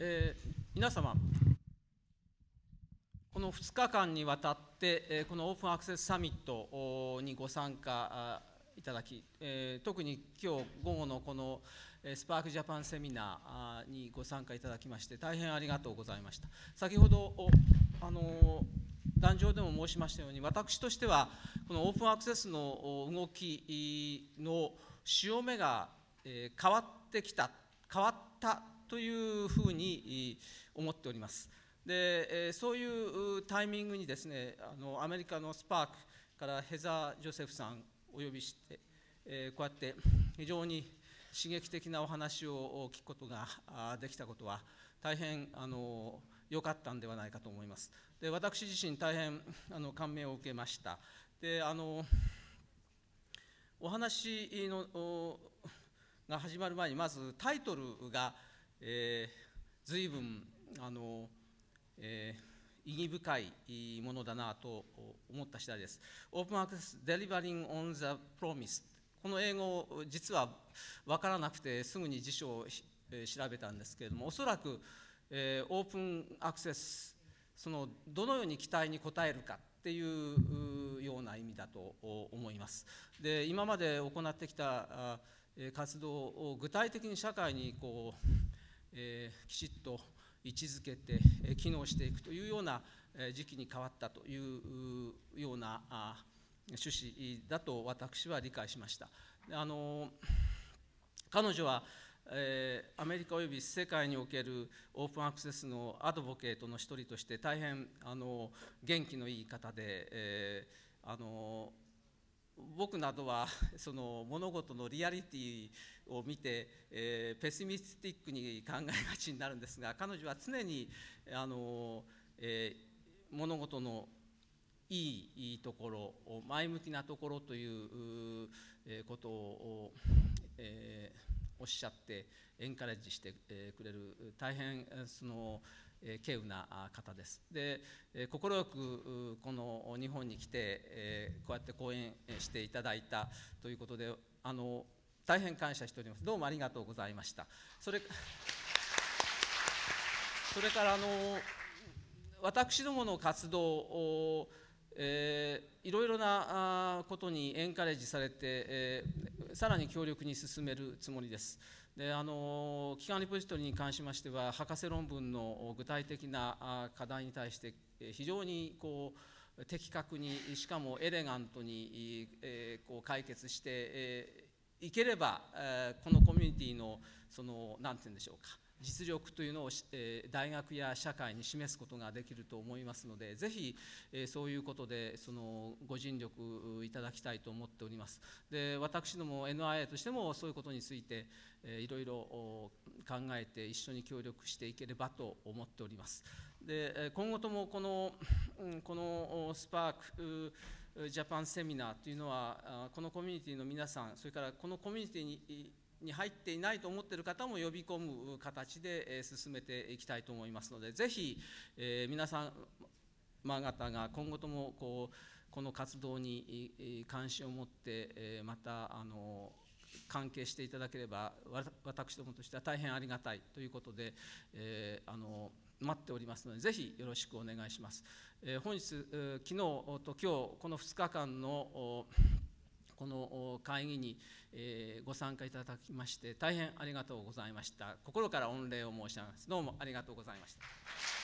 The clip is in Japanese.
えー、皆様この2日間にわたってえこのオープンアクセスサミットにご参加いただき、えー、特に今日午後のこのスパークジャパンセミナーにご参加いただきまして大変ありがとうございました。先ほどあの壇上でも申しましたように私としてはこのオープンアクセスの動きの潮目が変わってきた変わったというふうに思っております。でそういうタイミングにですねあのアメリカのスパークからヘザー・ジョセフさんお呼びして、えこうやって非常に刺激的なお話を聞くことができたことは大変あの良かったんではないかと思います。で私自身大変あの感銘を受けました。であのお話のが始まる前にまずタイトルが、えー、随分あの、えー、意義深いものだなと思った次第です。Open Access Delivering on the Promise この英語実は分からなくてすぐに辞書を調べたんですけれどもおそらく、えー、オープンアクセスそのどのように期待に応えるかっていうような意味だと思います。で今まで行ってきた活動を具体的に社会にこう、えー、きちっと位置づけて機能していくというような時期に変わったというような趣旨だと私は理解しました。あの彼女はえー、アメリカおよび世界におけるオープンアクセスのアドボケートの一人として大変あの元気のいい方で、えー、あの僕などは その物事のリアリティを見て、えー、ペシミスティックに考えがちになるんですが彼女は常にあの、えー、物事のいいところ前向きなところということを、えー、おっしゃってエンカレッジしてくれる。大変その稀有な方です。で快くこの日本に来てこうやって講演していただいたということであの大変感謝しております。どうもありがとうございました。それそれからあの私どもの活動をえ、いろいろなことにエンカレッジされて、えー、さらに強力に進めるつもりです。であの機関リポジトリに関しましては博士論文の具体的な課題に対して非常にこう的確にしかもエレガントに、え、こう解決してい、えー、ければ、え、このコミュニティのその何て言うんでしょうか。実力というのを、え大学や社会に示すことができると思いますのでぜひ、そういうことでそのご尽力いただきたいと思っております。で私ども NIA としてもそういうことについて、いろいろ考えて一緒に協力していければと思っております。で今後ともこのこのスパークジャパンセミナーというのはこのコミュニティの皆さんそれからこのコミュニティにに入っていないと思っている方も呼び込む形で進めていきたいと思いますのでぜひ、えー、皆様方が今後ともこうこの活動に関心を持って、またあの関係していただければ私どもとしては大変ありがたいということで、えー、あの待っておりますのでぜひよろしくお願いします。えー、本日、昨日と今日この2日間のこの会議にご参加いただきまして大変ありがとうございました。心から御礼を申し上げます。どうもありがとうございました。